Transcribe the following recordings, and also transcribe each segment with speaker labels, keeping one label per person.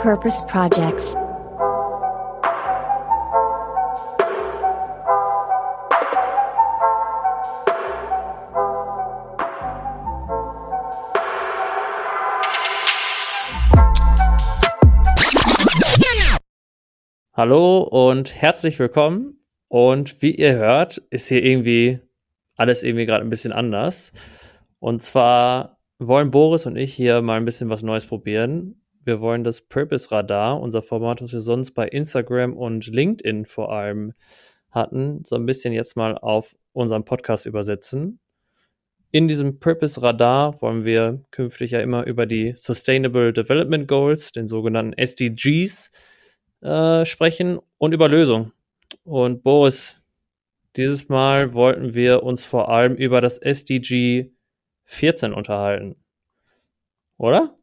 Speaker 1: Purpose Projects.
Speaker 2: Hallo und herzlich willkommen. Und wie ihr hört, ist hier irgendwie alles irgendwie gerade ein bisschen anders. Und zwar wollen Boris und ich hier mal ein bisschen was Neues probieren. Wir wollen das Purpose Radar, unser Format, was wir sonst bei Instagram und LinkedIn vor allem hatten, so ein bisschen jetzt mal auf unseren Podcast übersetzen. In diesem Purpose Radar wollen wir künftig ja immer über die Sustainable Development Goals, den sogenannten SDGs, äh, sprechen und über Lösungen. Und Boris, dieses Mal wollten wir uns vor allem über das SDG 14 unterhalten. Oder?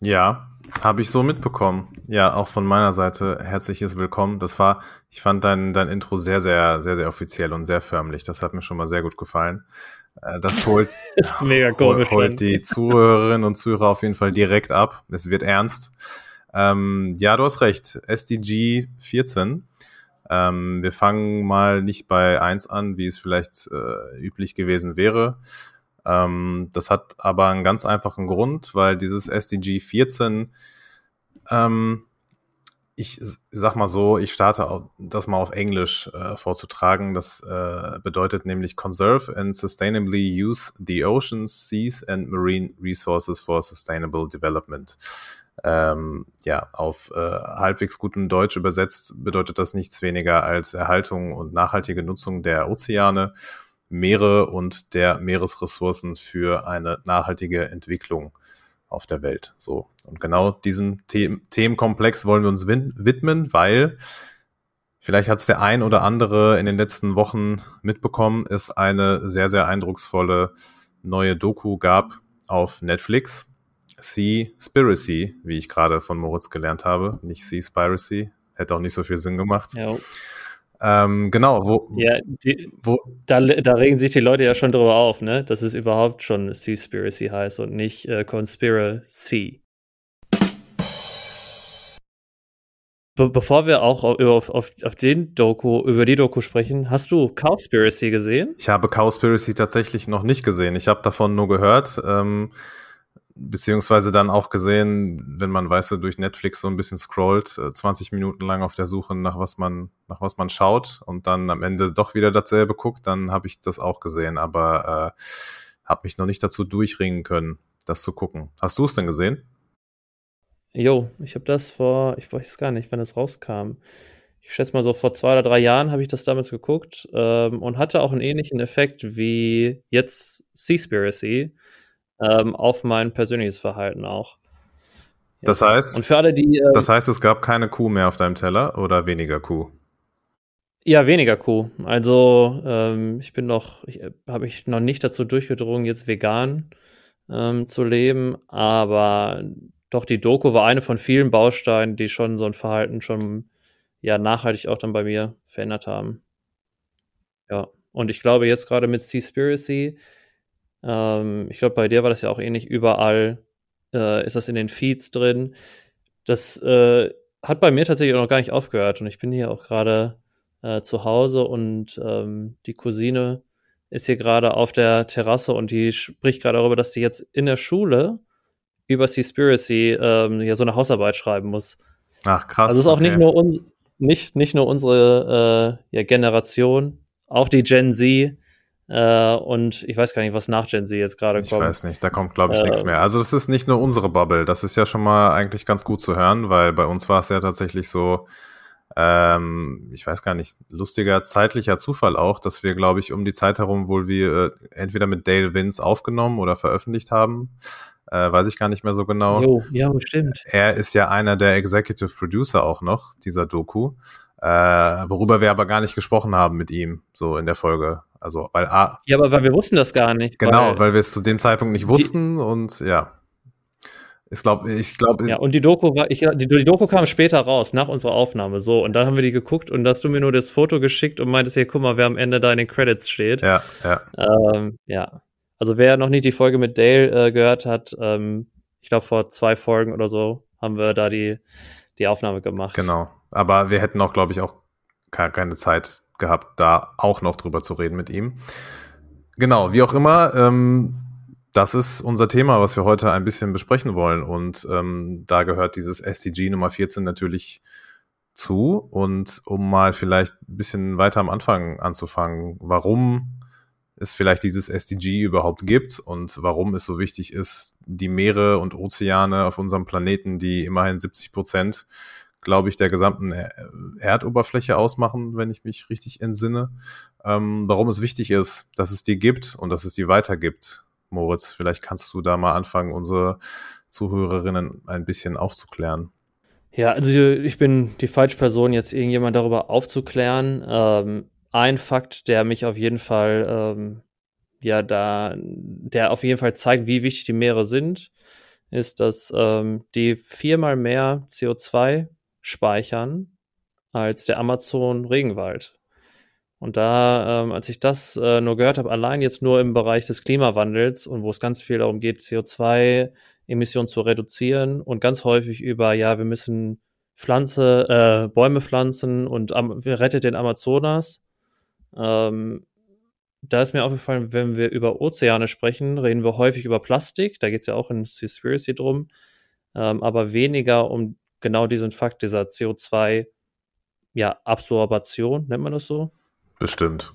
Speaker 3: Ja, habe ich so mitbekommen. Ja, auch von meiner Seite herzliches Willkommen. Das war, ich fand dein, dein Intro sehr, sehr, sehr, sehr offiziell und sehr förmlich. Das hat mir schon mal sehr gut gefallen. Äh, das holt,
Speaker 2: das ist mega komisch,
Speaker 3: holt, holt die Zuhörerinnen und Zuhörer auf jeden Fall direkt ab. Es wird ernst. Ähm, ja, du hast recht. SDG 14. Ähm, wir fangen mal nicht bei 1 an, wie es vielleicht äh, üblich gewesen wäre. Ähm, das hat aber einen ganz einfachen Grund, weil dieses SDG 14, ähm, ich sag mal so, ich starte das mal auf Englisch äh, vorzutragen. Das äh, bedeutet nämlich Conserve and Sustainably Use the Oceans, Seas and Marine Resources for Sustainable Development. Ähm, ja, auf äh, halbwegs gutem Deutsch übersetzt bedeutet das nichts weniger als Erhaltung und nachhaltige Nutzung der Ozeane Meere und der Meeresressourcen für eine nachhaltige Entwicklung auf der Welt. So. Und genau diesem The Themenkomplex wollen wir uns widmen, weil vielleicht hat es der ein oder andere in den letzten Wochen mitbekommen, es eine sehr, sehr eindrucksvolle neue Doku gab auf Netflix. Seaspiracy, wie ich gerade von Moritz gelernt habe, nicht Seaspiracy. Hätte auch nicht so viel Sinn gemacht. Ja. Ähm, genau, wo.
Speaker 2: Ja, die, wo, da, da regen sich die Leute ja schon drüber auf, ne? Dass es überhaupt schon Seaspiracy heißt und nicht äh, Conspiracy. Be bevor wir auch auf, auf, auf den Doku, über die Doku sprechen, hast du Cowspiracy gesehen?
Speaker 3: Ich habe Cowspiracy tatsächlich noch nicht gesehen. Ich habe davon nur gehört. Ähm, beziehungsweise dann auch gesehen, wenn man, weißt du, durch Netflix so ein bisschen scrollt, 20 äh, Minuten lang auf der Suche nach was man, nach was man schaut und dann am Ende doch wieder dasselbe guckt, dann habe ich das auch gesehen, aber äh, habe mich noch nicht dazu durchringen können, das zu gucken. Hast du es denn gesehen?
Speaker 2: Jo, ich habe das vor, ich weiß gar nicht, wann es rauskam. Ich schätze mal so vor zwei oder drei Jahren habe ich das damals geguckt ähm, und hatte auch einen ähnlichen Effekt wie jetzt Seaspiracy ähm, auf mein persönliches Verhalten auch.
Speaker 3: Jetzt. Das heißt,
Speaker 2: und für alle, die,
Speaker 3: äh, das heißt, es gab keine Kuh mehr auf deinem Teller oder weniger Kuh?
Speaker 2: Ja, weniger Kuh. Also ähm, ich bin noch, ich äh, habe mich noch nicht dazu durchgedrungen, jetzt vegan ähm, zu leben, aber doch die Doku war eine von vielen Bausteinen, die schon so ein Verhalten schon ja nachhaltig auch dann bei mir verändert haben. Ja, und ich glaube jetzt gerade mit Seaspiracy ähm, ich glaube, bei dir war das ja auch ähnlich. Überall äh, ist das in den Feeds drin. Das äh, hat bei mir tatsächlich auch noch gar nicht aufgehört. Und ich bin hier auch gerade äh, zu Hause und ähm, die Cousine ist hier gerade auf der Terrasse und die spricht gerade darüber, dass die jetzt in der Schule über Seaspiracy ähm, ja so eine Hausarbeit schreiben muss.
Speaker 3: Ach krass.
Speaker 2: Also es ist auch okay. nicht nur uns, nicht, nicht nur unsere äh, ja, Generation, auch die Gen Z äh, und ich weiß gar nicht, was nach Gen Z jetzt gerade kommt.
Speaker 3: Ich weiß nicht, da kommt, glaube ich, äh, nichts mehr. Also das ist nicht nur unsere Bubble, das ist ja schon mal eigentlich ganz gut zu hören, weil bei uns war es ja tatsächlich so, ähm, ich weiß gar nicht, lustiger zeitlicher Zufall auch, dass wir, glaube ich, um die Zeit herum wohl wir äh, entweder mit Dale Vince aufgenommen oder veröffentlicht haben. Äh, weiß ich gar nicht mehr so genau.
Speaker 2: Jo, ja, bestimmt.
Speaker 3: Er ist ja einer der Executive Producer auch noch, dieser Doku. Äh, worüber wir aber gar nicht gesprochen haben mit ihm, so in der Folge. Also, weil
Speaker 2: A. Ja, aber weil wir wussten das gar nicht.
Speaker 3: Genau, weil, weil wir es zu dem Zeitpunkt nicht wussten und ja. Ich glaube, ich glaube.
Speaker 2: Ja, und die Doku war, ich, die, die, Doku kam später raus, nach unserer Aufnahme, so. Und dann haben wir die geguckt und da hast du mir nur das Foto geschickt und meintest, hier, guck mal, wer am Ende da in den Credits steht.
Speaker 3: Ja, ja.
Speaker 2: Ähm, ja. Also, wer noch nicht die Folge mit Dale äh, gehört hat, ähm, ich glaube, vor zwei Folgen oder so haben wir da die, die Aufnahme gemacht.
Speaker 3: Genau. Aber wir hätten auch, glaube ich, auch keine Zeit gehabt, da auch noch drüber zu reden mit ihm. Genau, wie auch immer, ähm, das ist unser Thema, was wir heute ein bisschen besprechen wollen. Und ähm, da gehört dieses SDG Nummer 14 natürlich zu. Und um mal vielleicht ein bisschen weiter am Anfang anzufangen, warum es vielleicht dieses SDG überhaupt gibt und warum es so wichtig ist, die Meere und Ozeane auf unserem Planeten, die immerhin 70 Prozent, glaube ich, der gesamten Erdoberfläche ausmachen, wenn ich mich richtig entsinne, ähm, warum es wichtig ist, dass es die gibt und dass es die weitergibt. Moritz, vielleicht kannst du da mal anfangen, unsere Zuhörerinnen ein bisschen aufzuklären.
Speaker 2: Ja, also ich bin die falsche Person, jetzt irgendjemand darüber aufzuklären. Ähm, ein Fakt, der mich auf jeden Fall, ähm, ja, da, der auf jeden Fall zeigt, wie wichtig die Meere sind, ist, dass ähm, die viermal mehr CO2 speichern als der Amazon-Regenwald. Und da, ähm, als ich das äh, nur gehört habe, allein jetzt nur im Bereich des Klimawandels und wo es ganz viel darum geht, CO2-Emissionen zu reduzieren und ganz häufig über, ja, wir müssen Pflanze, äh, Bäume pflanzen und am, wir rettet den Amazonas. Ähm, da ist mir aufgefallen, wenn wir über Ozeane sprechen, reden wir häufig über Plastik. Da geht es ja auch in Seaspiracy drum. Ähm, aber weniger um genau diesen Fakt dieser CO2, ja, Absorbation, nennt man das so?
Speaker 3: Bestimmt.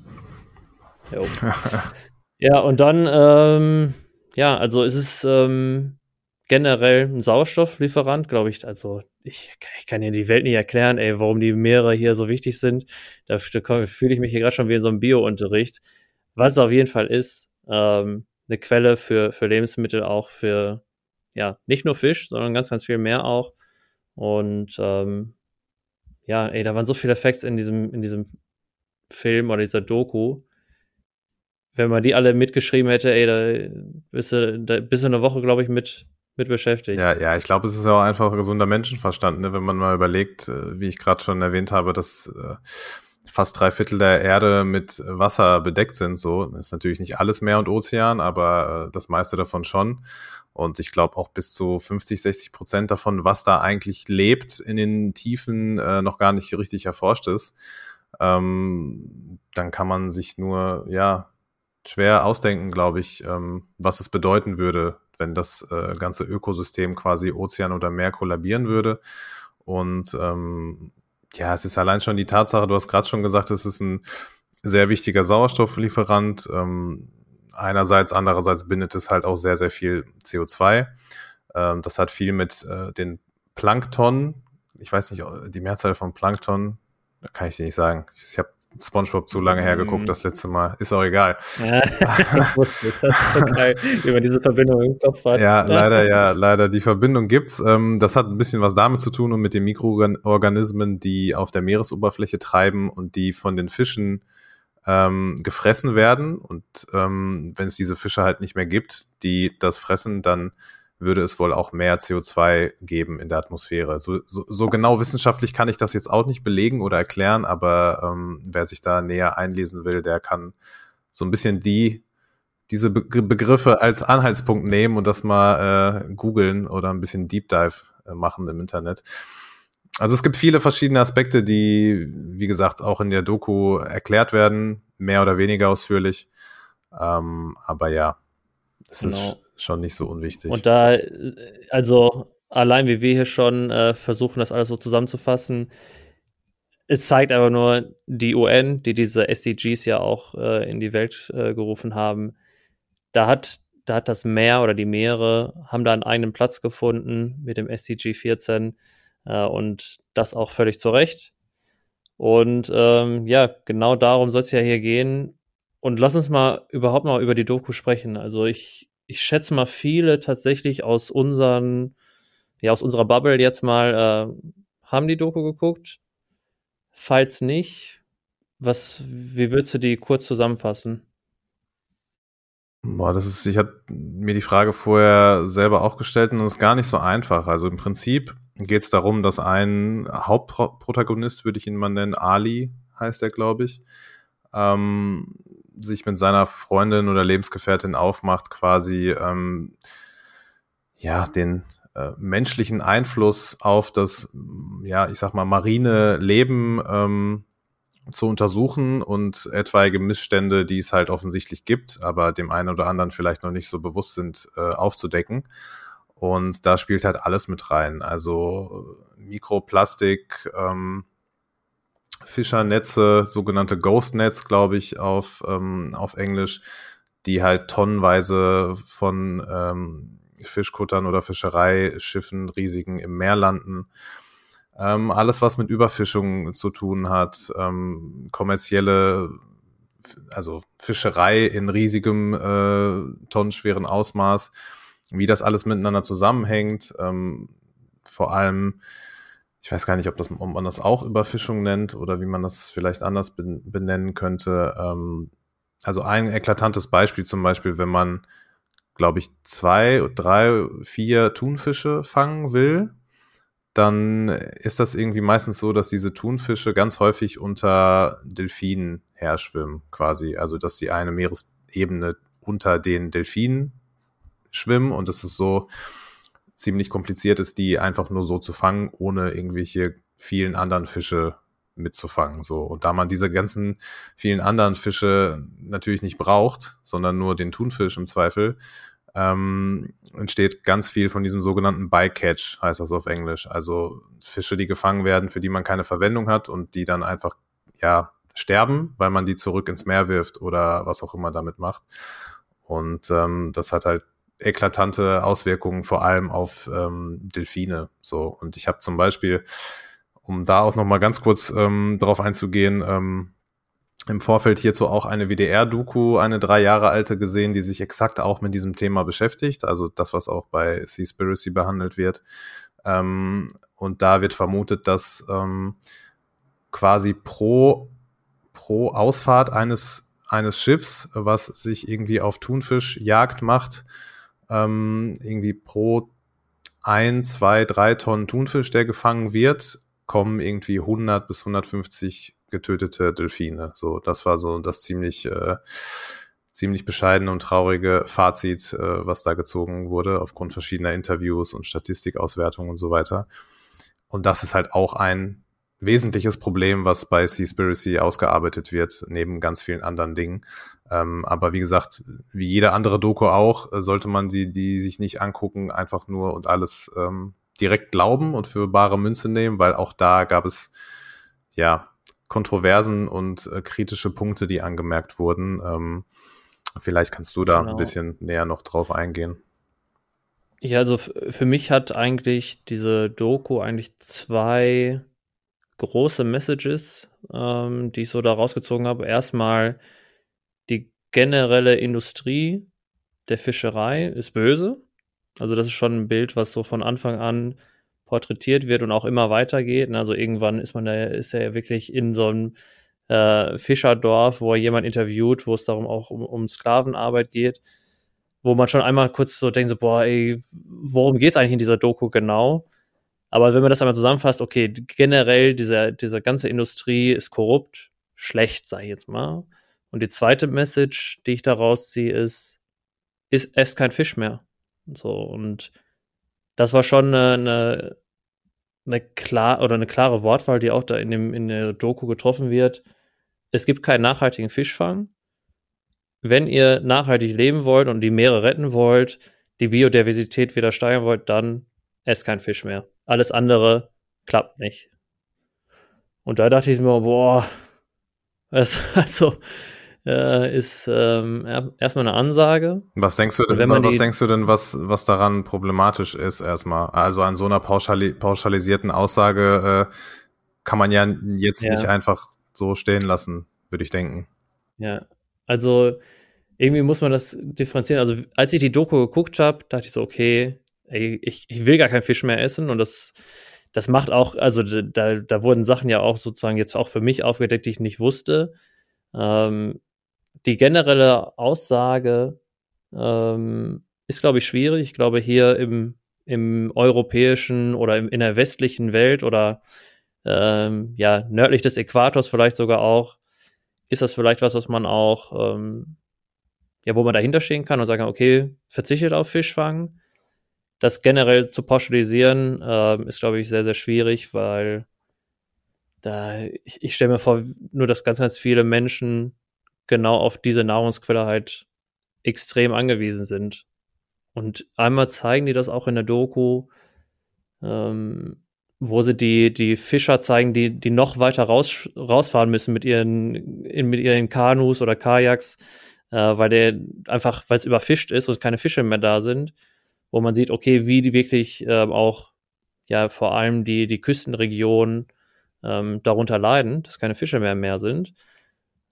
Speaker 2: ja, und dann, ähm, ja, also es ist ähm, generell ein Sauerstofflieferant, glaube ich. Also ich, ich kann dir die Welt nicht erklären, ey, warum die Meere hier so wichtig sind. Da, da fühle ich mich hier gerade schon wie in so einem Bio-Unterricht. Was es auf jeden Fall ist, ähm, eine Quelle für, für Lebensmittel, auch für, ja, nicht nur Fisch, sondern ganz, ganz viel mehr auch. Und ähm, ja, ey, da waren so viele Effekte in diesem, in diesem Film oder dieser Doku, wenn man die alle mitgeschrieben hätte, ey, da bist du, da bist du eine Woche, glaube ich, mit, mit beschäftigt.
Speaker 3: Ja, ja, ich glaube, es ist ja auch einfach gesunder Menschenverstand, ne? wenn man mal überlegt, äh, wie ich gerade schon erwähnt habe, dass äh, fast drei Viertel der Erde mit Wasser bedeckt sind. So ist natürlich nicht alles Meer und Ozean, aber äh, das meiste davon schon. Und ich glaube auch bis zu 50, 60 Prozent davon, was da eigentlich lebt in den Tiefen, äh, noch gar nicht richtig erforscht ist ähm, dann kann man sich nur, ja, schwer ausdenken, glaube ich, ähm, was es bedeuten würde, wenn das äh, ganze Ökosystem quasi Ozean oder Meer kollabieren würde. Und ähm, ja, es ist allein schon die Tatsache, du hast gerade schon gesagt, es ist ein sehr wichtiger Sauerstofflieferant. Ähm, einerseits, andererseits bindet es halt auch sehr, sehr viel CO2. Ähm, das hat viel mit äh, den Plankton, ich weiß nicht, die Mehrzahl von Plankton, kann ich dir nicht sagen. Ich habe SpongeBob zu lange hergeguckt, mm. das letzte Mal. Ist auch egal. Ja, das ist so geil, wie man diese Verbindung im Kopf hat. Ja, leider, ja, leider. Die Verbindung gibt's. Ähm, das hat ein bisschen was damit zu tun und mit den Mikroorganismen, die auf der Meeresoberfläche treiben und die von den Fischen ähm, gefressen werden. Und ähm, wenn es diese Fische halt nicht mehr gibt, die das fressen, dann würde es wohl auch mehr CO2 geben in der Atmosphäre. So, so, so genau wissenschaftlich kann ich das jetzt auch nicht belegen oder erklären, aber ähm, wer sich da näher einlesen will, der kann so ein bisschen die diese Be Begriffe als Anhaltspunkt nehmen und das mal äh, googeln oder ein bisschen Deep Dive äh, machen im Internet. Also es gibt viele verschiedene Aspekte, die, wie gesagt, auch in der Doku erklärt werden, mehr oder weniger ausführlich. Ähm, aber ja, es genau. ist schon nicht so unwichtig.
Speaker 2: Und da, also allein wie wir hier schon äh, versuchen, das alles so zusammenzufassen, es zeigt aber nur die UN, die diese SDGs ja auch äh, in die Welt äh, gerufen haben. Da hat, da hat das Meer oder die Meere haben da einen eigenen Platz gefunden mit dem SDG 14 äh, und das auch völlig zu Recht. Und ähm, ja, genau darum soll es ja hier gehen. Und lass uns mal überhaupt mal über die Doku sprechen. Also ich ich schätze mal, viele tatsächlich aus unseren, ja, aus unserer Bubble jetzt mal äh, haben die Doku geguckt. Falls nicht, was, wie würdest du die kurz zusammenfassen?
Speaker 3: Boah, das ist, ich hatte mir die Frage vorher selber auch gestellt und das ist gar nicht so einfach. Also im Prinzip geht es darum, dass ein Hauptprotagonist, würde ich ihn mal nennen, Ali heißt er, glaube ich, ähm, sich mit seiner Freundin oder Lebensgefährtin aufmacht, quasi ähm, ja den äh, menschlichen Einfluss auf das, ja, ich sag mal, marine Leben ähm, zu untersuchen und etwaige Missstände, die es halt offensichtlich gibt, aber dem einen oder anderen vielleicht noch nicht so bewusst sind, äh, aufzudecken. Und da spielt halt alles mit rein. Also Mikroplastik, ähm, Fischernetze, sogenannte Ghost Nets, glaube ich, auf, ähm, auf Englisch, die halt tonnenweise von ähm, Fischkuttern oder Fischereischiffen, riesigen im Meer landen. Ähm, alles, was mit Überfischung zu tun hat, ähm, kommerzielle, also Fischerei in riesigem, äh, tonnenschweren Ausmaß, wie das alles miteinander zusammenhängt, ähm, vor allem, ich weiß gar nicht, ob, das, ob man das auch Überfischung nennt oder wie man das vielleicht anders benennen könnte. Ähm, also ein eklatantes Beispiel zum Beispiel, wenn man glaube ich, zwei, drei, vier Thunfische fangen will, dann ist das irgendwie meistens so, dass diese Thunfische ganz häufig unter Delfinen herschwimmen, quasi. Also, dass die eine Meeresebene unter den Delfinen schwimmen und es ist so ziemlich kompliziert ist, die einfach nur so zu fangen, ohne irgendwelche vielen anderen Fische mitzufangen. So. Und da man diese ganzen vielen anderen Fische natürlich nicht braucht, sondern nur den Thunfisch im Zweifel, ähm, entsteht ganz viel von diesem sogenannten Bycatch, heißt das auf Englisch. Also Fische, die gefangen werden, für die man keine Verwendung hat und die dann einfach, ja, sterben, weil man die zurück ins Meer wirft oder was auch immer damit macht. Und ähm, das hat halt eklatante Auswirkungen vor allem auf ähm, Delfine. So und ich habe zum Beispiel um da auch noch mal ganz kurz ähm, drauf einzugehen, ähm, im Vorfeld hierzu auch eine WDR-Doku, eine drei Jahre alte gesehen, die sich exakt auch mit diesem Thema beschäftigt, also das, was auch bei Seaspiracy behandelt wird. Ähm, und da wird vermutet, dass ähm, quasi pro, pro Ausfahrt eines, eines Schiffs, was sich irgendwie auf Thunfischjagd macht, ähm, irgendwie pro ein, zwei, drei Tonnen Thunfisch, der gefangen wird, kommen irgendwie 100 bis 150 getötete Delfine. So, das war so das ziemlich, äh, ziemlich bescheidene und traurige Fazit, äh, was da gezogen wurde, aufgrund verschiedener Interviews und Statistikauswertungen und so weiter. Und das ist halt auch ein wesentliches Problem, was bei Seaspiracy ausgearbeitet wird, neben ganz vielen anderen Dingen. Ähm, aber wie gesagt, wie jede andere Doku auch, sollte man sie, die sich nicht angucken, einfach nur und alles ähm, direkt glauben und für bare Münze nehmen, weil auch da gab es ja Kontroversen und äh, kritische Punkte, die angemerkt wurden. Ähm, vielleicht kannst du da genau. ein bisschen näher noch drauf eingehen.
Speaker 2: Ja, also für mich hat eigentlich diese Doku eigentlich zwei große Messages, ähm, die ich so da rausgezogen habe. Erstmal die generelle Industrie der Fischerei ist böse. Also das ist schon ein Bild, was so von Anfang an porträtiert wird und auch immer weitergeht. Ne? Also irgendwann ist man da, ist er ja wirklich in so einem äh, Fischerdorf, wo er jemand interviewt, wo es darum auch um, um Sklavenarbeit geht, wo man schon einmal kurz so denkt, so, boah, ey, worum geht's eigentlich in dieser Doku genau? Aber wenn man das einmal zusammenfasst, okay, generell diese, diese ganze Industrie ist korrupt, schlecht, sag ich jetzt mal. Und die zweite Message, die ich daraus ziehe, ist, ist esst kein Fisch mehr. So, und das war schon eine, eine, eine klar oder eine klare Wortwahl, die auch da in dem in der Doku getroffen wird. Es gibt keinen nachhaltigen Fischfang. Wenn ihr nachhaltig leben wollt und die Meere retten wollt, die Biodiversität wieder steigern wollt, dann esst kein Fisch mehr. Alles andere klappt nicht. Und da dachte ich mir, boah, das, also äh, ist ähm, erstmal eine Ansage.
Speaker 3: Was denkst du denn, was denkst du denn, was, was daran problematisch ist erstmal? Also an so einer pauschali pauschalisierten Aussage äh, kann man ja jetzt ja. nicht einfach so stehen lassen, würde ich denken.
Speaker 2: Ja, also irgendwie muss man das differenzieren. Also als ich die Doku geguckt habe, dachte ich so, okay, ey, ich, ich will gar keinen Fisch mehr essen und das das macht auch, also da, da wurden Sachen ja auch sozusagen jetzt auch für mich aufgedeckt, die ich nicht wusste. Ähm, die generelle Aussage ähm, ist, glaube ich, schwierig. Ich glaube, hier im, im europäischen oder im, in der westlichen Welt oder ähm, ja, nördlich des Äquators vielleicht sogar auch, ist das vielleicht was, was man auch, ähm, ja, wo man dahinter stehen kann und sagen okay, verzichtet auf Fischfang. das generell zu pauschalisieren, äh, ist, glaube ich, sehr, sehr schwierig, weil da, ich, ich stelle mir vor, nur dass ganz, ganz viele Menschen genau auf diese Nahrungsquelle halt extrem angewiesen sind. Und einmal zeigen die das auch in der Doku, ähm, wo sie die, die Fischer zeigen, die, die noch weiter raus, rausfahren müssen mit ihren, in, mit ihren Kanus oder Kajaks, äh, weil der einfach, weil es überfischt ist und keine Fische mehr da sind, wo man sieht, okay, wie die wirklich äh, auch, ja, vor allem die, die Küstenregionen ähm, darunter leiden, dass keine Fische mehr im Meer sind.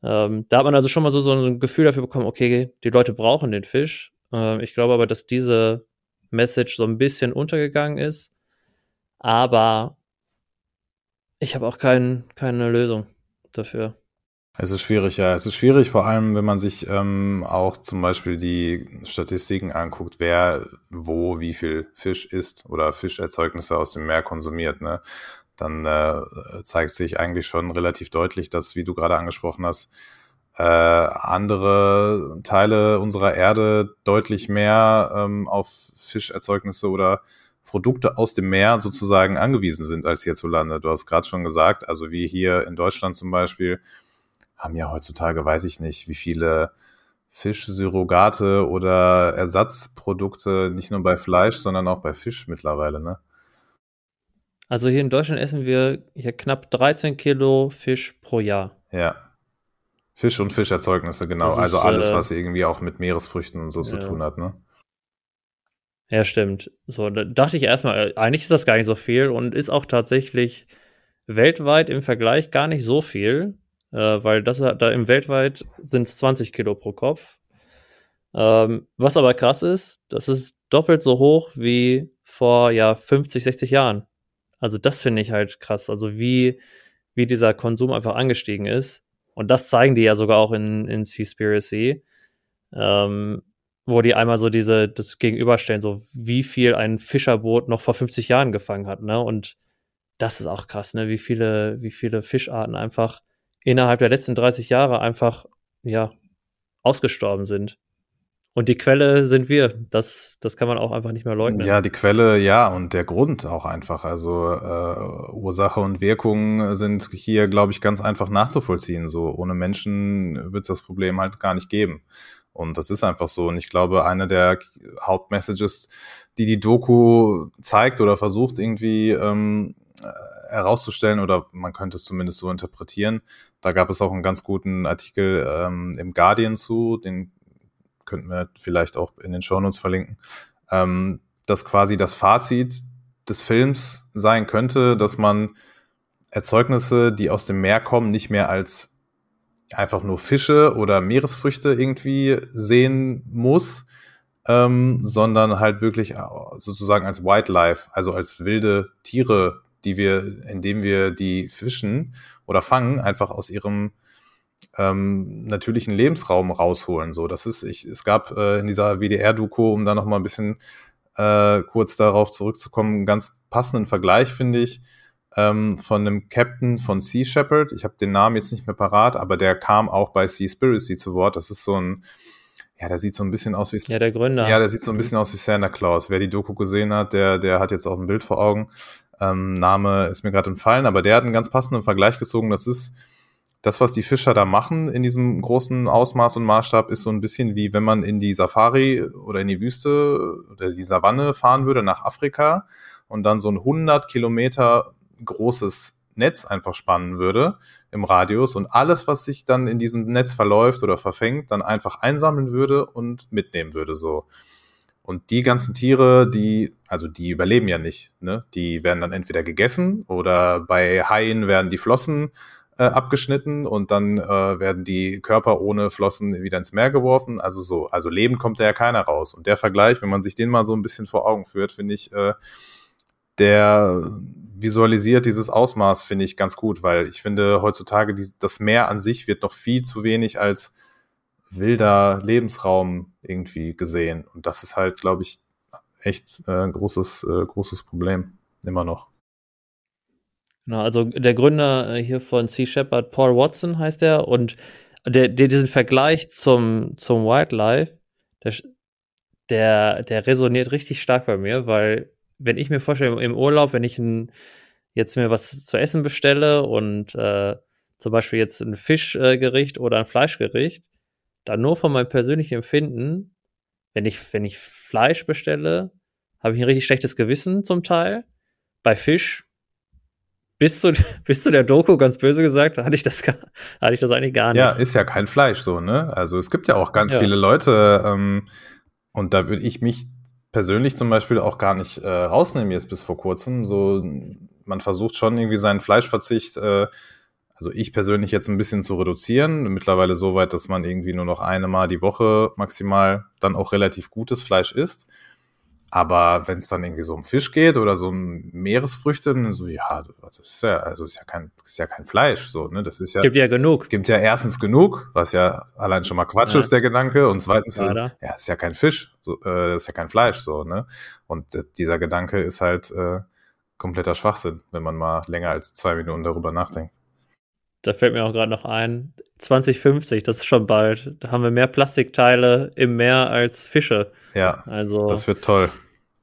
Speaker 2: Ähm, da hat man also schon mal so, so ein Gefühl dafür bekommen, okay, die Leute brauchen den Fisch. Äh, ich glaube aber, dass diese Message so ein bisschen untergegangen ist. Aber ich habe auch kein, keine Lösung dafür.
Speaker 3: Es ist schwierig, ja. Es ist schwierig, vor allem, wenn man sich ähm, auch zum Beispiel die Statistiken anguckt, wer wo wie viel Fisch isst oder Fischerzeugnisse aus dem Meer konsumiert. Ne? Dann äh, zeigt sich eigentlich schon relativ deutlich, dass, wie du gerade angesprochen hast, äh, andere Teile unserer Erde deutlich mehr ähm, auf Fischerzeugnisse oder Produkte aus dem Meer sozusagen angewiesen sind als hierzulande. Du hast gerade schon gesagt, also wie hier in Deutschland zum Beispiel, haben ja heutzutage, weiß ich nicht, wie viele Fischsurrogate oder Ersatzprodukte, nicht nur bei Fleisch, sondern auch bei Fisch mittlerweile, ne?
Speaker 2: Also hier in Deutschland essen wir hier knapp 13 Kilo Fisch pro Jahr.
Speaker 3: Ja. Fisch und Fischerzeugnisse, genau. Ist, also alles, äh, was irgendwie auch mit Meeresfrüchten und so ja. zu tun hat, ne?
Speaker 2: Ja, stimmt. So, da dachte ich erstmal, äh, eigentlich ist das gar nicht so viel und ist auch tatsächlich weltweit im Vergleich gar nicht so viel, äh, weil das da im weltweit sind es 20 Kilo pro Kopf. Ähm, was aber krass ist, das ist doppelt so hoch wie vor ja 50, 60 Jahren. Also das finde ich halt krass. Also wie, wie dieser Konsum einfach angestiegen ist. Und das zeigen die ja sogar auch in, in Seaspiracy. Ähm, wo die einmal so diese, das gegenüberstellen, so wie viel ein Fischerboot noch vor 50 Jahren gefangen hat, ne? Und das ist auch krass, ne? Wie viele, wie viele Fischarten einfach innerhalb der letzten 30 Jahre einfach, ja, ausgestorben sind. Und die Quelle sind wir. Das, das kann man auch einfach nicht mehr leugnen.
Speaker 3: Ja, die Quelle, ja, und der Grund auch einfach. Also äh, Ursache und Wirkung sind hier, glaube ich, ganz einfach nachzuvollziehen. So ohne Menschen wird es das Problem halt gar nicht geben. Und das ist einfach so. Und ich glaube, eine der Hauptmessages, die die Doku zeigt oder versucht irgendwie ähm, herauszustellen, oder man könnte es zumindest so interpretieren, da gab es auch einen ganz guten Artikel ähm, im Guardian zu, den könnten wir vielleicht auch in den Shownotes verlinken, ähm, dass quasi das Fazit des Films sein könnte, dass man Erzeugnisse, die aus dem Meer kommen, nicht mehr als einfach nur Fische oder Meeresfrüchte irgendwie sehen muss, ähm, sondern halt wirklich sozusagen als Wildlife, also als wilde Tiere, die wir, indem wir die fischen oder fangen, einfach aus ihrem ähm, natürlichen Lebensraum rausholen. So, das ist, ich, es gab äh, in dieser WDR-Doku, um da noch mal ein bisschen äh, kurz darauf zurückzukommen, einen ganz passenden Vergleich, finde ich, ähm, von einem Captain von Sea Shepherd. Ich habe den Namen jetzt nicht mehr parat, aber der kam auch bei Seaspiracy zu Wort. Das ist so ein, ja, der sieht so ein bisschen aus wie
Speaker 2: ja der Gründer.
Speaker 3: Ja, der sieht so ein bisschen aus wie Santa Claus. Wer die Doku gesehen hat, der der hat jetzt auch ein Bild vor Augen. Ähm, Name ist mir gerade entfallen, aber der hat einen ganz passenden Vergleich gezogen. Das ist das, was die Fischer da machen in diesem großen Ausmaß und Maßstab, ist so ein bisschen wie wenn man in die Safari oder in die Wüste oder die Savanne fahren würde nach Afrika und dann so ein 100 Kilometer großes Netz einfach spannen würde im Radius und alles, was sich dann in diesem Netz verläuft oder verfängt, dann einfach einsammeln würde und mitnehmen würde so. Und die ganzen Tiere, die, also die überleben ja nicht, ne? Die werden dann entweder gegessen oder bei Haien werden die Flossen äh, abgeschnitten und dann äh, werden die Körper ohne Flossen wieder ins Meer geworfen. Also so, also Leben kommt da ja keiner raus. Und der Vergleich, wenn man sich den mal so ein bisschen vor Augen führt, finde ich, äh, der visualisiert dieses Ausmaß, finde ich, ganz gut, weil ich finde, heutzutage die, das Meer an sich wird noch viel zu wenig als wilder Lebensraum irgendwie gesehen. Und das ist halt, glaube ich, echt äh, ein großes, äh, großes Problem. Immer noch.
Speaker 2: Genau, also der Gründer äh, hier von Sea Shepherd, Paul Watson heißt er, und der, der diesen Vergleich zum, zum Wildlife, der, der, der resoniert richtig stark bei mir, weil wenn ich mir vorstelle, im Urlaub, wenn ich ein, jetzt mir was zu essen bestelle und äh, zum Beispiel jetzt ein Fischgericht oder ein Fleischgericht, dann nur von meinem persönlichen Empfinden, wenn ich, wenn ich Fleisch bestelle, habe ich ein richtig schlechtes Gewissen zum Teil. Bei Fisch, bis zu, bis zu der Doku, ganz böse gesagt, hatte ich das, hatte ich das eigentlich gar nicht.
Speaker 3: Ja, ist ja kein Fleisch so, ne? Also es gibt ja auch ganz ja. viele Leute, ähm, und da würde ich mich persönlich zum Beispiel auch gar nicht äh, rausnehmen jetzt bis vor kurzem. So, man versucht schon irgendwie seinen Fleischverzicht äh, also ich persönlich jetzt ein bisschen zu reduzieren. Mittlerweile so weit, dass man irgendwie nur noch eine Mal die Woche maximal dann auch relativ gutes Fleisch isst. Aber wenn es dann irgendwie so um Fisch geht oder so um Meeresfrüchte, dann so, ja, das ist ja, also ist ja kein, ist ja kein Fleisch, so, ne, das ist ja.
Speaker 2: Gibt ja genug.
Speaker 3: Gibt ja erstens genug, was ja allein schon mal Quatsch ja. ist, der Gedanke, und zweitens, ja, ja, ist ja kein Fisch, so, äh, ist ja kein Fleisch, so, ne, und äh, dieser Gedanke ist halt, äh, kompletter Schwachsinn, wenn man mal länger als zwei Minuten darüber nachdenkt
Speaker 2: da fällt mir auch gerade noch ein, 2050, das ist schon bald. Da haben wir mehr Plastikteile im Meer als Fische.
Speaker 3: Ja, also das wird toll.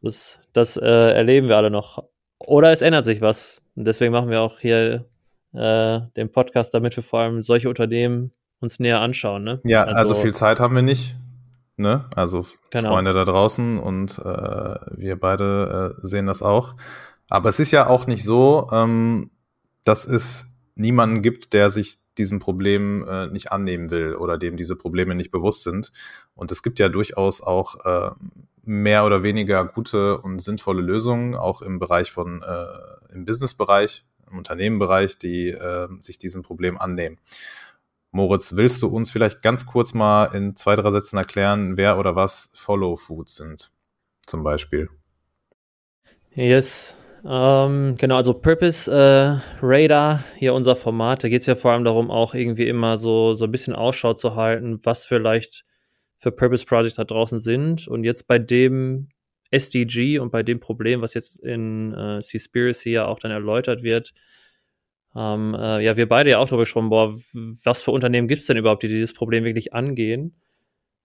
Speaker 2: Das, das äh, erleben wir alle noch. Oder es ändert sich was. Und deswegen machen wir auch hier äh, den Podcast, damit wir vor allem solche Unternehmen uns näher anschauen. Ne?
Speaker 3: Ja, also, also viel Zeit haben wir nicht. Ne? Also genau. Freunde da draußen und äh, wir beide äh, sehen das auch. Aber es ist ja auch nicht so, ähm, dass es niemanden gibt, der sich diesem Problem äh, nicht annehmen will oder dem diese Probleme nicht bewusst sind. Und es gibt ja durchaus auch äh, mehr oder weniger gute und sinnvolle Lösungen, auch im Bereich von, äh, im Businessbereich, im Unternehmenbereich, die äh, sich diesem Problem annehmen. Moritz, willst du uns vielleicht ganz kurz mal in zwei, drei Sätzen erklären, wer oder was Follow Foods sind, zum Beispiel?
Speaker 2: Yes, ähm, genau, also Purpose äh, Radar, hier unser Format, da geht es ja vor allem darum, auch irgendwie immer so, so ein bisschen Ausschau zu halten, was vielleicht für Purpose Projects da draußen sind. Und jetzt bei dem SDG und bei dem Problem, was jetzt in äh, Seaspiracy ja auch dann erläutert wird, ähm, äh, ja, wir beide ja auch darüber gesprochen, boah, was für Unternehmen gibt es denn überhaupt, die dieses Problem wirklich angehen?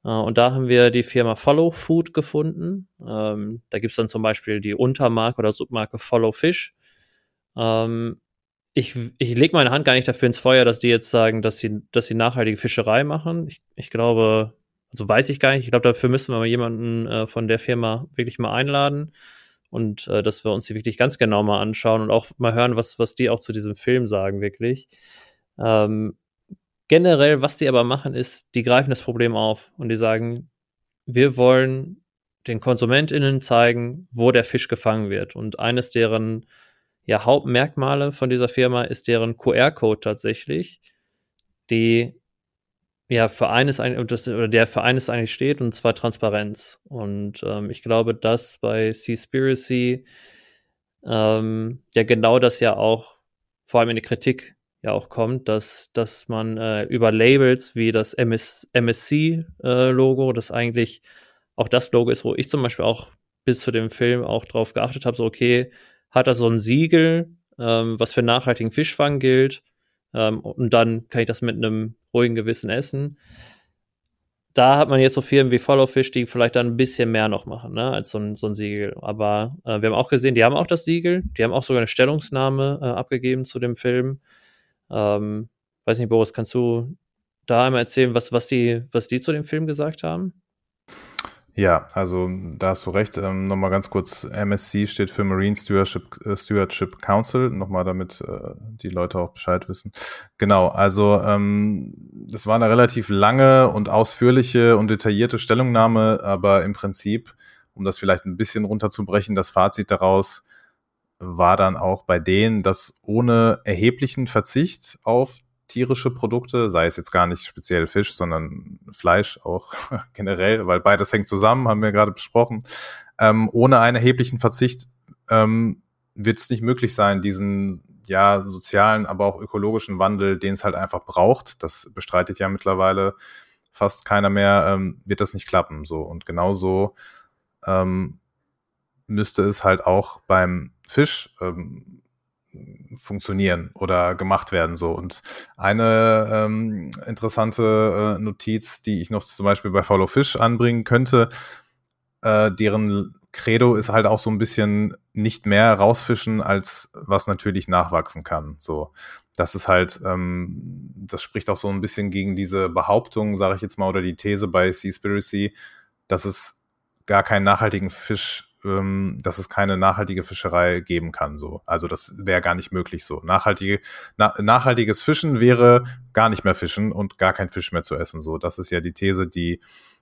Speaker 2: Äh, und da haben wir die Firma Follow Food gefunden. Ähm, da gibt's dann zum Beispiel die Untermarke oder Submarke Follow Fish. Ähm, ich, ich lege meine Hand gar nicht dafür ins Feuer, dass die jetzt sagen, dass sie, dass sie nachhaltige Fischerei machen. Ich, ich glaube, also weiß ich gar nicht. Ich glaube, dafür müssen wir mal jemanden äh, von der Firma wirklich mal einladen und äh, dass wir uns die wirklich ganz genau mal anschauen und auch mal hören, was, was die auch zu diesem Film sagen, wirklich. Ähm, generell, was die aber machen, ist, die greifen das Problem auf und die sagen, wir wollen den KonsumentInnen zeigen, wo der Fisch gefangen wird. Und eines deren ja, Hauptmerkmale von dieser Firma ist deren QR-Code tatsächlich, die ja für eines oder der für eines eigentlich steht, und zwar Transparenz. Und ähm, ich glaube, dass bei Seaspiracy ähm, ja genau das ja auch vor allem in der Kritik ja auch kommt, dass, dass man äh, über Labels wie das MS, MSC-Logo, äh, das eigentlich auch das Logo ist, wo ich zum Beispiel auch bis zu dem Film auch drauf geachtet habe, so okay, hat er so ein Siegel, ähm, was für nachhaltigen Fischfang gilt, ähm, und dann kann ich das mit einem ruhigen Gewissen essen. Da hat man jetzt so Firmen wie Follow Fish, die vielleicht dann ein bisschen mehr noch machen, ne, als so ein, so ein Siegel. Aber äh, wir haben auch gesehen, die haben auch das Siegel, die haben auch sogar eine Stellungnahme äh, abgegeben zu dem Film. Ähm, weiß nicht, Boris, kannst du da einmal erzählen, was, was, die, was die zu dem Film gesagt haben?
Speaker 3: Ja, also da hast du recht. Ähm, Nochmal ganz kurz, MSC steht für Marine Stewardship, äh, Stewardship Council, nochmal damit äh, die Leute auch Bescheid wissen. Genau, also ähm, das war eine relativ lange und ausführliche und detaillierte Stellungnahme, aber im Prinzip, um das vielleicht ein bisschen runterzubrechen, das Fazit daraus, war dann auch bei denen, dass ohne erheblichen Verzicht auf tierische Produkte, sei es jetzt gar nicht speziell Fisch, sondern Fleisch auch generell, weil beides hängt zusammen, haben wir gerade besprochen. Ähm, ohne einen erheblichen Verzicht ähm, wird es nicht möglich sein, diesen ja sozialen, aber auch ökologischen Wandel, den es halt einfach braucht. Das bestreitet ja mittlerweile fast keiner mehr, ähm, wird das nicht klappen. So und genauso ähm, müsste es halt auch beim Fisch ähm, funktionieren oder gemacht werden so. Und eine ähm, interessante äh, Notiz, die ich noch zum Beispiel bei Follow Fish anbringen könnte, äh, deren Credo ist halt auch so ein bisschen nicht mehr rausfischen, als was natürlich nachwachsen kann. So, das ist halt, ähm, das spricht auch so ein bisschen gegen diese Behauptung, sage ich jetzt mal, oder die These bei Seaspiracy, dass es gar keinen nachhaltigen Fisch ähm, dass es keine nachhaltige Fischerei geben kann. So, also das wäre gar nicht möglich. So nachhaltige, na, nachhaltiges Fischen wäre gar nicht mehr Fischen und gar kein Fisch mehr zu essen. So, das ist ja die These, die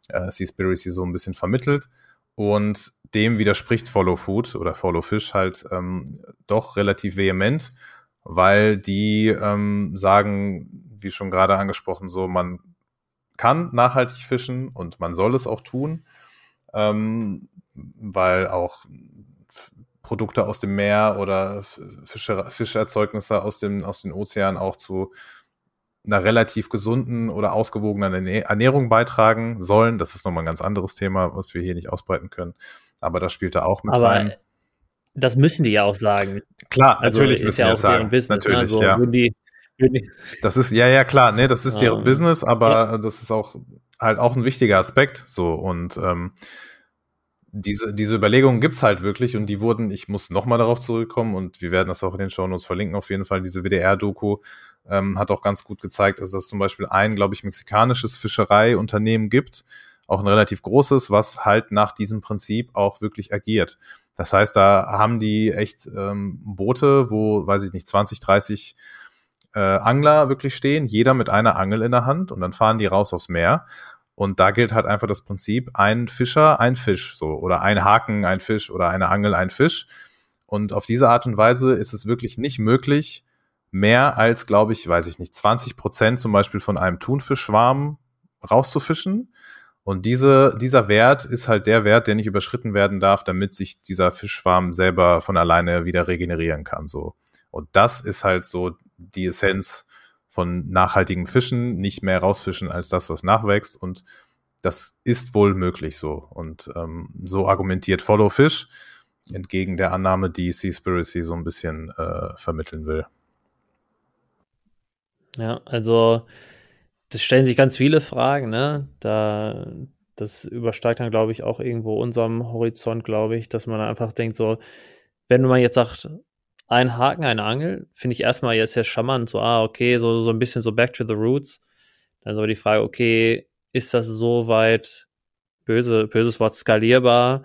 Speaker 3: äh, Seaspiracy so ein bisschen vermittelt. Und dem widerspricht Follow Food oder Follow Fish halt ähm, doch relativ vehement, weil die ähm, sagen, wie schon gerade angesprochen, so man kann nachhaltig fischen und man soll es auch tun. Ähm, weil auch Produkte aus dem Meer oder Fische, Fischerzeugnisse aus, dem, aus den Ozeanen auch zu einer relativ gesunden oder ausgewogenen Ernährung beitragen sollen. Das ist nochmal ein ganz anderes Thema, was wir hier nicht ausbreiten können. Aber das spielt da auch mit
Speaker 2: Aber
Speaker 3: rein.
Speaker 2: Das müssen die ja auch sagen.
Speaker 3: Klar, also natürlich müssen
Speaker 2: ja
Speaker 3: die
Speaker 2: auch sagen. Business. Ne?
Speaker 3: Natürlich,
Speaker 2: also,
Speaker 3: ja.
Speaker 2: Die, die
Speaker 3: das ist, ja, ja, klar, ne, das ist deren
Speaker 2: ähm,
Speaker 3: Business, aber ja. das ist auch halt auch ein wichtiger Aspekt. So und ähm, diese, diese Überlegungen gibt's halt wirklich und die wurden, ich muss nochmal darauf zurückkommen und wir werden das auch in den Shownotes verlinken, auf jeden Fall. Diese WDR-Doku ähm, hat auch ganz gut gezeigt, dass es zum Beispiel ein, glaube ich, mexikanisches Fischereiunternehmen gibt, auch ein relativ großes, was halt nach diesem Prinzip auch wirklich agiert. Das heißt, da haben die echt ähm, Boote, wo, weiß ich nicht, 20, 30 äh, Angler wirklich stehen, jeder mit einer Angel in der Hand und dann fahren die raus aufs Meer und da gilt halt einfach das Prinzip, ein Fischer, ein Fisch, so, oder ein Haken, ein Fisch, oder eine Angel, ein Fisch. Und auf diese Art und Weise ist es wirklich nicht möglich, mehr als, glaube ich, weiß ich nicht, 20 Prozent zum Beispiel von einem Thunfischschwarm rauszufischen. Und diese, dieser Wert ist halt der Wert, der nicht überschritten werden darf, damit sich dieser Fischschwarm selber von alleine wieder regenerieren kann, so. Und das ist halt so die Essenz von nachhaltigen Fischen nicht mehr rausfischen als das, was nachwächst. Und das ist wohl möglich so. Und ähm, so argumentiert Follow Fish entgegen der Annahme, die Seaspiracy so ein bisschen äh, vermitteln will.
Speaker 2: Ja, also das stellen sich ganz viele Fragen, ne? Da das übersteigt dann, glaube ich, auch irgendwo unserem Horizont, glaube ich, dass man einfach denkt, so, wenn man jetzt sagt, ein Haken, eine Angel, finde ich erstmal jetzt sehr charmant, so, ah, okay, so, so ein bisschen so back to the roots. Dann ist aber die Frage, okay, ist das so weit, böse, böses Wort, skalierbar,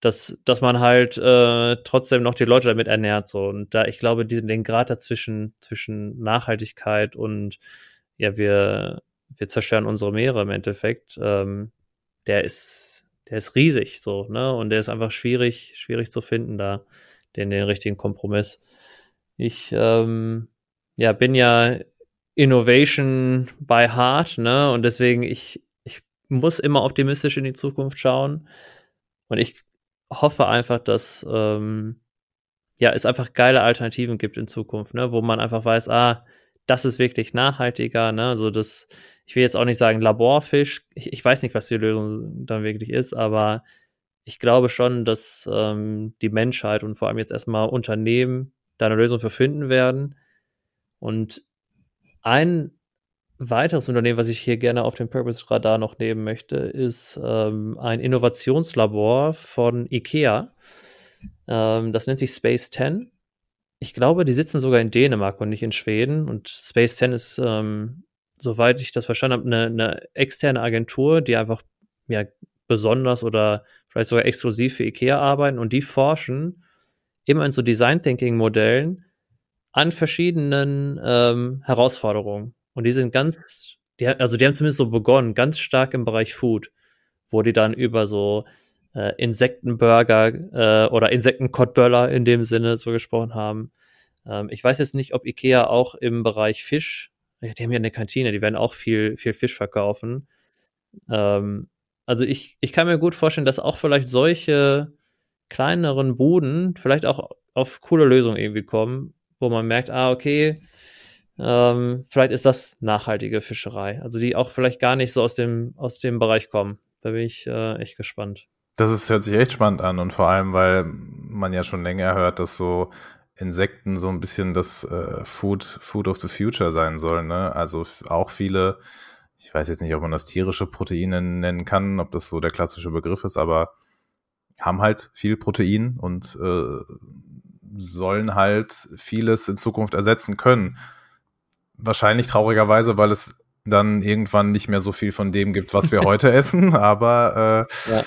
Speaker 2: dass, dass man halt äh, trotzdem noch die Leute damit ernährt, so. Und da, ich glaube, diesen, den Grad dazwischen, zwischen Nachhaltigkeit und, ja, wir, wir zerstören unsere Meere im Endeffekt, ähm, der ist, der ist riesig, so, ne, und der ist einfach schwierig, schwierig zu finden da den, den richtigen Kompromiss. Ich ähm, ja, bin ja Innovation by Heart, ne? Und deswegen, ich, ich muss immer optimistisch in die Zukunft schauen. Und ich hoffe einfach, dass ähm, ja, es einfach geile Alternativen gibt in Zukunft, ne? Wo man einfach weiß, ah, das ist wirklich nachhaltiger, ne? Also das, ich will jetzt auch nicht sagen Laborfisch. Ich, ich weiß nicht, was die Lösung dann wirklich ist, aber ich glaube schon, dass ähm, die Menschheit und vor allem jetzt erstmal Unternehmen da eine Lösung für finden werden. Und ein weiteres Unternehmen, was ich hier gerne auf dem Purpose Radar noch nehmen möchte, ist ähm, ein Innovationslabor von IKEA. Ähm, das nennt sich Space 10. Ich glaube, die sitzen sogar in Dänemark und nicht in Schweden. Und Space 10 ist, ähm, soweit ich das verstanden habe, eine, eine externe Agentur, die einfach ja, besonders oder vielleicht sogar exklusiv für IKEA arbeiten und die forschen immer in so Design Thinking Modellen an verschiedenen ähm, Herausforderungen. Und die sind ganz, die, also die haben zumindest so begonnen, ganz stark im Bereich Food, wo die dann über so äh, Insektenburger äh, oder Insektenkottböller in dem Sinne so gesprochen haben. Ähm, ich weiß jetzt nicht, ob Ikea auch im Bereich Fisch, die haben ja eine Kantine, die werden auch viel, viel Fisch verkaufen. Ähm, also ich, ich kann mir gut vorstellen, dass auch vielleicht solche kleineren Buden vielleicht auch auf coole Lösungen irgendwie kommen, wo man merkt, ah, okay, ähm, vielleicht ist das nachhaltige Fischerei. Also die auch vielleicht gar nicht so aus dem, aus dem Bereich kommen. Da bin ich äh, echt gespannt.
Speaker 3: Das ist, hört sich echt spannend an und vor allem, weil man ja schon länger hört, dass so Insekten so ein bisschen das äh, Food, Food of the Future sein sollen. Ne? Also auch viele ich weiß jetzt nicht, ob man das tierische Proteine nennen kann, ob das so der klassische Begriff ist, aber haben halt viel Protein und äh, sollen halt vieles in Zukunft ersetzen können. Wahrscheinlich traurigerweise, weil es dann irgendwann nicht mehr so viel von dem gibt, was wir heute essen, aber äh, ja.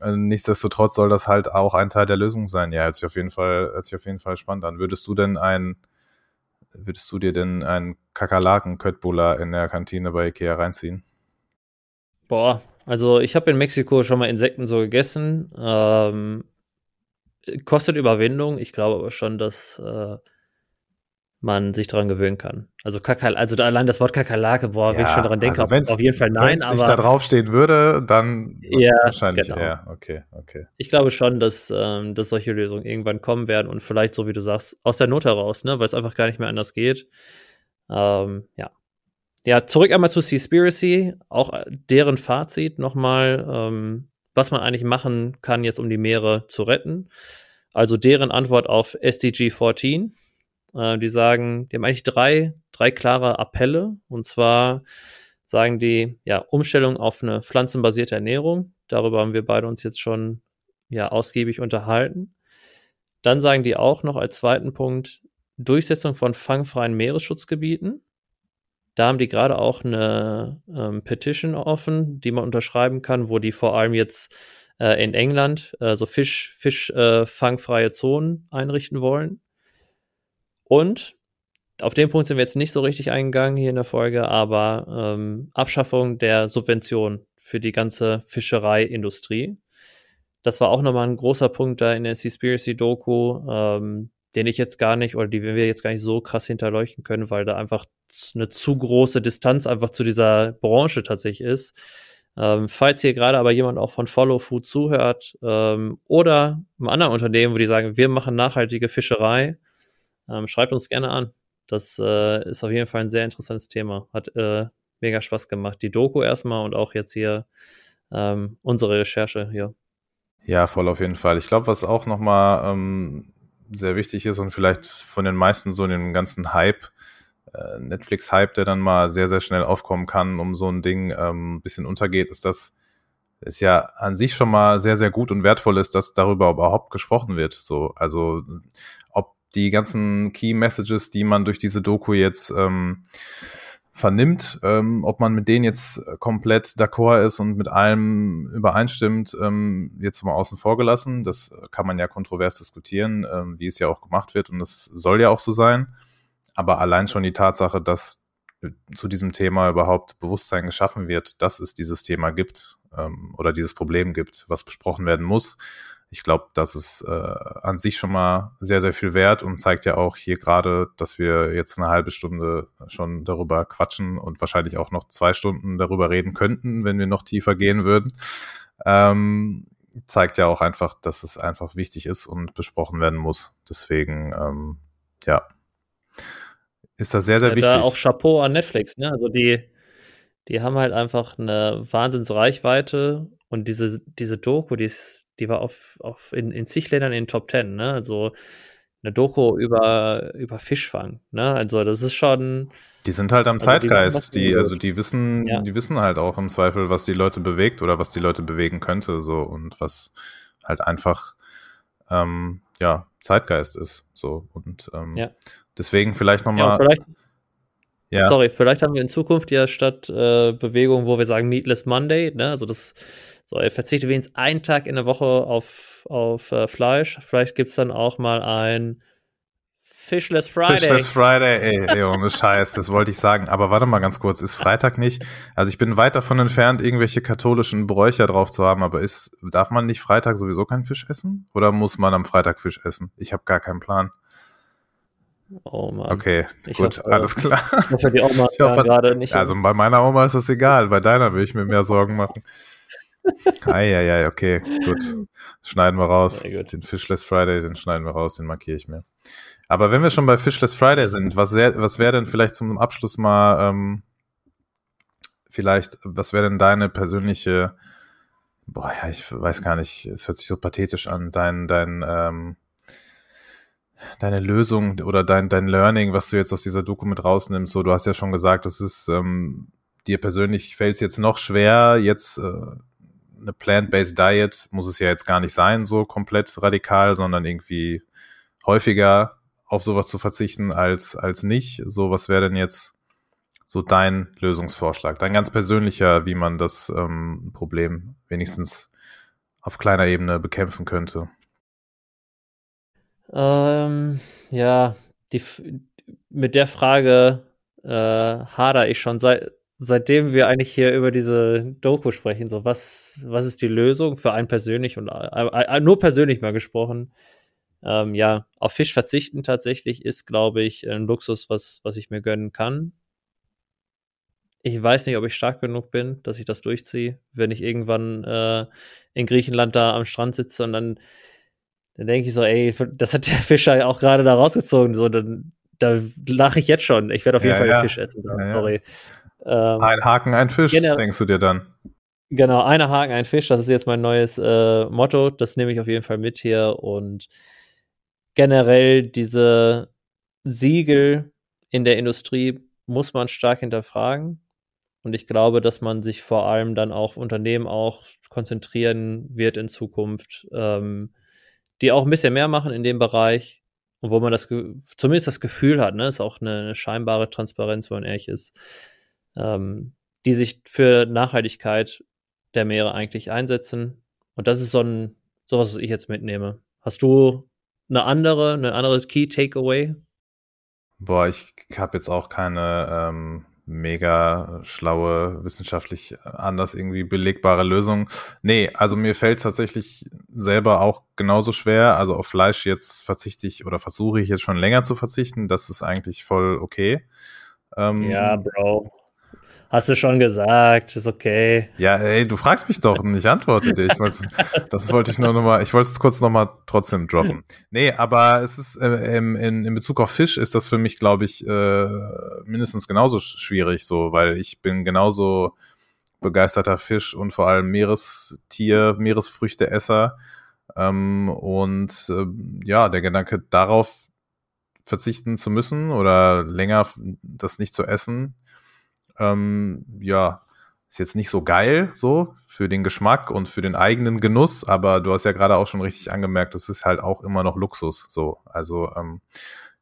Speaker 3: Äh, nichtsdestotrotz soll das halt auch ein Teil der Lösung sein. Ja, hört sich auf jeden Fall, hört sich auf jeden Fall spannend an. Würdest du denn ein, würdest du dir denn einen Kakerlaken Köttbullar in der Kantine bei Ikea reinziehen?
Speaker 2: Boah, also ich habe in Mexiko schon mal Insekten so gegessen. Ähm, kostet Überwindung. Ich glaube aber schon, dass äh, man sich daran gewöhnen kann. Also Kakal, also allein das Wort Kakerlake, boah, ja, wenn ich schon daran denke, also auf, jeden Fall nein. Wenn es
Speaker 3: nicht da draufstehen würde, dann
Speaker 2: ja,
Speaker 3: wahrscheinlich
Speaker 2: genau.
Speaker 3: eher. Okay, okay.
Speaker 2: Ich glaube schon, dass, ähm, dass solche Lösungen irgendwann kommen werden und vielleicht, so wie du sagst, aus der Not heraus, ne, weil es einfach gar nicht mehr anders geht. Ähm, ja. Ja, zurück einmal zu Seaspiracy, auch äh, deren Fazit nochmal, ähm, was man eigentlich machen kann, jetzt um die Meere zu retten. Also deren Antwort auf SDG 14 äh, die sagen, die haben eigentlich drei, drei klare Appelle. Und zwar sagen die, ja, Umstellung auf eine pflanzenbasierte Ernährung. Darüber haben wir beide uns jetzt schon ja ausgiebig unterhalten. Dann sagen die auch noch als zweiten Punkt Durchsetzung von fangfreien Meeresschutzgebieten. Da haben die gerade auch eine ähm, Petition offen, die man unterschreiben kann, wo die vor allem jetzt äh, in England äh, so Fisch, Fischfangfreie äh, Zonen einrichten wollen. Und auf den Punkt sind wir jetzt nicht so richtig eingegangen hier in der Folge, aber ähm, Abschaffung der Subvention für die ganze Fischereiindustrie. Das war auch nochmal ein großer Punkt da in der Seaspiracy-Doku, ähm, den ich jetzt gar nicht oder die wir jetzt gar nicht so krass hinterleuchten können, weil da einfach eine zu große Distanz einfach zu dieser Branche tatsächlich ist. Ähm, falls hier gerade aber jemand auch von Follow Food zuhört ähm, oder einem anderen Unternehmen, wo die sagen, wir machen nachhaltige Fischerei, ähm, schreibt uns gerne an. Das äh, ist auf jeden Fall ein sehr interessantes Thema. Hat äh, mega Spaß gemacht. Die Doku erstmal und auch jetzt hier ähm, unsere Recherche hier.
Speaker 3: Ja, voll auf jeden Fall. Ich glaube, was auch nochmal ähm, sehr wichtig ist und vielleicht von den meisten so in dem ganzen Hype, äh, Netflix-Hype, der dann mal sehr, sehr schnell aufkommen kann, um so ein Ding ähm, ein bisschen untergeht, ist, dass es ja an sich schon mal sehr, sehr gut und wertvoll ist, dass darüber überhaupt gesprochen wird. So, also die ganzen Key Messages, die man durch diese Doku jetzt ähm, vernimmt, ähm, ob man mit denen jetzt komplett d'accord ist und mit allem übereinstimmt, ähm, jetzt mal außen vor gelassen. Das kann man ja kontrovers diskutieren, ähm, wie es ja auch gemacht wird und das soll ja auch so sein. Aber allein schon die Tatsache, dass zu diesem Thema überhaupt Bewusstsein geschaffen wird, dass es dieses Thema gibt ähm, oder dieses Problem gibt, was besprochen werden muss, ich glaube, das ist äh, an sich schon mal sehr, sehr viel wert und zeigt ja auch hier gerade, dass wir jetzt eine halbe Stunde schon darüber quatschen und wahrscheinlich auch noch zwei Stunden darüber reden könnten, wenn wir noch tiefer gehen würden. Ähm, zeigt ja auch einfach, dass es einfach wichtig ist und besprochen werden muss. Deswegen, ähm, ja, ist das sehr, sehr ja, wichtig. Da
Speaker 2: auch Chapeau an Netflix, ne? Also die, die haben halt einfach eine Wahnsinnsreichweite und diese, diese Doku, die, ist, die war auf, auf in, in zig Ländern in den Top Ten, ne? Also eine Doku über, über Fischfang, ne? Also das ist schon.
Speaker 3: Die sind halt am also Zeitgeist, die, die, also die wissen, ja. die wissen halt auch im Zweifel, was die Leute bewegt oder was die Leute bewegen könnte, so und was halt einfach ähm, ja, Zeitgeist ist. So und ähm, ja. deswegen vielleicht nochmal. Ja,
Speaker 2: ja. Sorry, vielleicht haben wir in Zukunft ja statt äh, Bewegung, wo wir sagen Meatless Monday, ne? Also das so, er verzichtet wenigstens einen Tag in der Woche auf, auf äh, Fleisch. Vielleicht gibt es dann auch mal ein Fishless Friday.
Speaker 3: Fishless Friday, ey, ey ohne Scheiß, das wollte ich sagen. Aber warte mal ganz kurz, ist Freitag nicht? Also ich bin weit davon entfernt, irgendwelche katholischen Bräuche drauf zu haben, aber ist, darf man nicht Freitag sowieso keinen Fisch essen? Oder muss man am Freitag Fisch essen? Ich habe gar keinen Plan.
Speaker 2: Oh Mann.
Speaker 3: Okay, ich gut, hoffe, alles klar.
Speaker 2: Ich hoffe, die Oma gerade nicht.
Speaker 3: Also bei meiner Oma ist das egal, bei deiner will ich mir mehr Sorgen machen. Eieiei, okay, gut. Schneiden wir raus. Den Fishless Friday, den schneiden wir raus, den markiere ich mir. Aber wenn wir schon bei Fishless Friday sind, was, was wäre denn vielleicht zum Abschluss mal, ähm, vielleicht, was wäre denn deine persönliche, boah, ja, ich weiß gar nicht, es hört sich so pathetisch an, dein, dein, ähm, deine Lösung oder dein, dein Learning, was du jetzt aus dieser Doku mit rausnimmst, so, du hast ja schon gesagt, das ist, ähm, dir persönlich fällt es jetzt noch schwer, jetzt äh, eine plant-based Diet muss es ja jetzt gar nicht sein, so komplett radikal, sondern irgendwie häufiger auf sowas zu verzichten als, als nicht. So, was wäre denn jetzt so dein Lösungsvorschlag, dein ganz persönlicher, wie man das ähm, Problem wenigstens auf kleiner Ebene bekämpfen könnte?
Speaker 2: Ähm, ja, die, mit der Frage äh, hader ich schon seit, seitdem wir eigentlich hier über diese Doku sprechen. So, was, was ist die Lösung für einen persönlich und äh, äh, nur persönlich mal gesprochen? Ähm, ja, auf Fisch verzichten tatsächlich ist, glaube ich, ein Luxus, was, was ich mir gönnen kann. Ich weiß nicht, ob ich stark genug bin, dass ich das durchziehe, wenn ich irgendwann äh, in Griechenland da am Strand sitze und dann, dann denke ich so, ey, das hat der Fischer ja auch gerade da rausgezogen. So, dann da lache ich jetzt schon. Ich werde auf jeden ja, Fall ja. Fisch essen. Da, ja, sorry.
Speaker 3: Ähm, ein Haken, ein Fisch, denkst du dir dann?
Speaker 2: Genau, eine Haken, ein Fisch. Das ist jetzt mein neues äh, Motto. Das nehme ich auf jeden Fall mit hier und generell diese Siegel in der Industrie muss man stark hinterfragen. Und ich glaube, dass man sich vor allem dann auf Unternehmen auch konzentrieren wird in Zukunft, ähm, die auch ein bisschen mehr machen in dem Bereich und wo man das zumindest das Gefühl hat, ne, ist auch eine, eine scheinbare Transparenz, wenn man ehrlich ist, ähm, die sich für Nachhaltigkeit der Meere eigentlich einsetzen. Und das ist so ein sowas, was ich jetzt mitnehme. Hast du eine andere, eine andere Key Takeaway?
Speaker 3: Boah, ich habe jetzt auch keine ähm, mega schlaue, wissenschaftlich anders irgendwie belegbare Lösung. Nee, also mir fällt tatsächlich selber auch genauso schwer. Also auf Fleisch jetzt verzichte ich oder versuche ich jetzt schon länger zu verzichten. Das ist eigentlich voll okay.
Speaker 2: Ähm, ja, Bro. Hast du schon gesagt, ist okay.
Speaker 3: Ja, ey, du fragst mich doch und ich antworte dir. Ich wollte, das wollte ich nur nochmal, ich wollte es kurz nochmal trotzdem droppen. Nee, aber es ist äh, in, in Bezug auf Fisch ist das für mich, glaube ich, äh, mindestens genauso schwierig, so, weil ich bin genauso begeisterter Fisch und vor allem Meerestier, Meeresfrüchteesser. Ähm, und äh, ja, der Gedanke darauf verzichten zu müssen oder länger das nicht zu essen, ähm, ja, ist jetzt nicht so geil, so für den Geschmack und für den eigenen Genuss, aber du hast ja gerade auch schon richtig angemerkt, das ist halt auch immer noch Luxus, so. Also, ähm,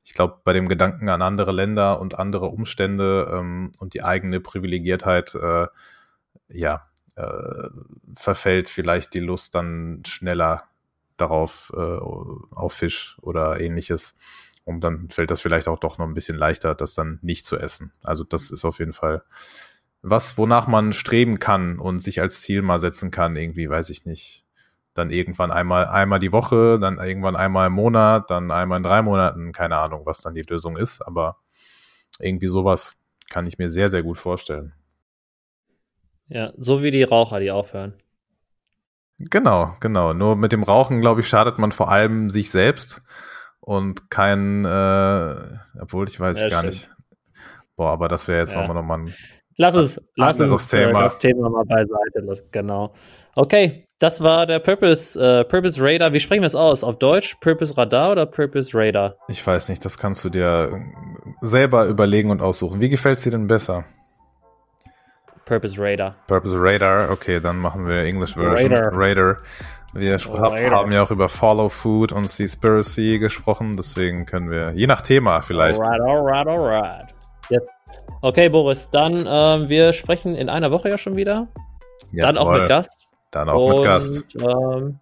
Speaker 3: ich glaube, bei dem Gedanken an andere Länder und andere Umstände ähm, und die eigene Privilegiertheit, äh, ja, äh, verfällt vielleicht die Lust dann schneller darauf, äh, auf Fisch oder ähnliches. Und dann fällt das vielleicht auch doch noch ein bisschen leichter, das dann nicht zu essen. Also das ist auf jeden Fall was, wonach man streben kann und sich als Ziel mal setzen kann, irgendwie, weiß ich nicht. Dann irgendwann einmal, einmal die Woche, dann irgendwann einmal im Monat, dann einmal in drei Monaten, keine Ahnung, was dann die Lösung ist, aber irgendwie sowas kann ich mir sehr, sehr gut vorstellen.
Speaker 2: Ja, so wie die Raucher, die aufhören.
Speaker 3: Genau, genau. Nur mit dem Rauchen, glaube ich, schadet man vor allem sich selbst und kein, äh, obwohl ich weiß ja, gar stimmt. nicht. Boah, aber das wäre jetzt ja. nochmal noch mal ein
Speaker 2: Lass es, lass uns äh, Thema. das Thema mal beiseite. Genau. Okay, das war der Purpose, äh, Purpose Radar. Wie sprechen wir es aus? Auf Deutsch? Purpose Radar oder Purpose Radar?
Speaker 3: Ich weiß nicht, das kannst du dir selber überlegen und aussuchen. Wie gefällt es dir denn besser?
Speaker 2: Purpose Radar.
Speaker 3: Purpose Radar, okay, dann machen wir English Version. Radar. Radar. Wir Radar. haben ja auch über Follow Food und Seaspiracy gesprochen, deswegen können wir, je nach Thema vielleicht.
Speaker 2: Alright, alright, alright. Yes. Okay, Boris, dann ähm, wir sprechen in einer Woche ja schon wieder. Ja, dann auch mit Gast.
Speaker 3: Dann auch und, mit Gast.
Speaker 2: Ähm,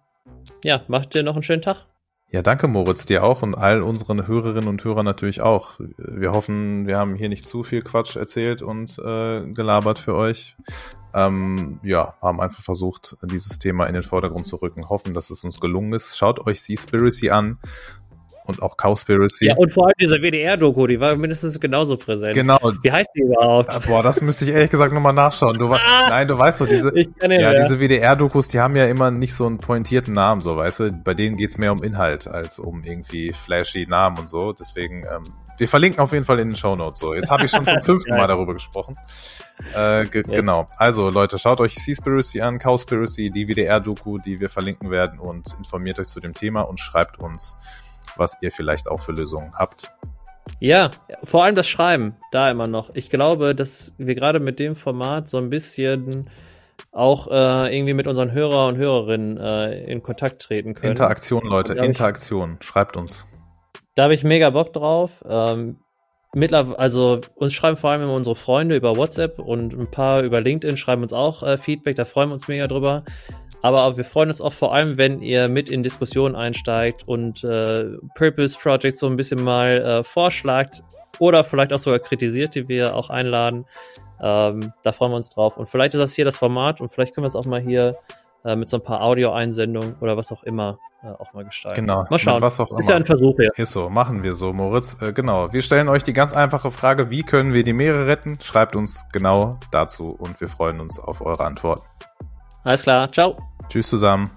Speaker 2: ja, macht dir noch einen schönen Tag.
Speaker 3: Ja, danke Moritz, dir auch und all unseren Hörerinnen und Hörern natürlich auch. Wir hoffen, wir haben hier nicht zu viel Quatsch erzählt und äh, gelabert für euch. Ähm, ja, haben einfach versucht, dieses Thema in den Vordergrund zu rücken. Hoffen, dass es uns gelungen ist. Schaut euch Seaspiracy an und auch Cowspiracy.
Speaker 2: Ja, und vor allem diese WDR-Doku, die war mindestens genauso präsent.
Speaker 3: Genau.
Speaker 2: Wie heißt die überhaupt?
Speaker 3: Boah, das müsste ich ehrlich gesagt nochmal nachschauen. Du, ah, nein, du weißt so, diese, ja, diese WDR-Dokus, die haben ja immer nicht so einen pointierten Namen, so, weißt du? Bei denen geht's mehr um Inhalt als um irgendwie flashy Namen und so. Deswegen, ähm, wir verlinken auf jeden Fall in den Show Notes. So, jetzt habe ich schon zum fünften Mal darüber gesprochen. Äh, ge ja. Genau. Also Leute, schaut euch Seaspiracy an, Cowspiracy, die WDR-Doku, die wir verlinken werden und informiert euch zu dem Thema und schreibt uns was ihr vielleicht auch für Lösungen habt.
Speaker 2: Ja, vor allem das Schreiben, da immer noch. Ich glaube, dass wir gerade mit dem Format so ein bisschen auch äh, irgendwie mit unseren Hörer und Hörerinnen äh, in Kontakt treten können.
Speaker 3: Interaktion, Leute, Interaktion. Ich, Schreibt uns.
Speaker 2: Da habe ich mega Bock drauf. Ähm, mittlerweile, also uns schreiben vor allem immer unsere Freunde über WhatsApp und ein paar über LinkedIn schreiben uns auch äh, Feedback, da freuen wir uns mega drüber. Aber wir freuen uns auch vor allem, wenn ihr mit in Diskussionen einsteigt und äh, Purpose Projects so ein bisschen mal äh, vorschlagt oder vielleicht auch sogar kritisiert, die wir auch einladen. Ähm, da freuen wir uns drauf. Und vielleicht ist das hier das Format und vielleicht können wir es auch mal hier äh, mit so ein paar Audio-Einsendungen oder was auch immer äh, auch mal gestalten.
Speaker 3: Genau.
Speaker 2: Mal schauen.
Speaker 3: was auch immer.
Speaker 2: Ist ja ein Versuch hier.
Speaker 3: Ist so, machen wir so, Moritz. Äh, genau. Wir stellen euch die ganz einfache Frage, wie können wir die Meere retten? Schreibt uns genau dazu und wir freuen uns auf eure Antworten.
Speaker 2: Alles klar. Ciao.
Speaker 3: Tschüss zusammen.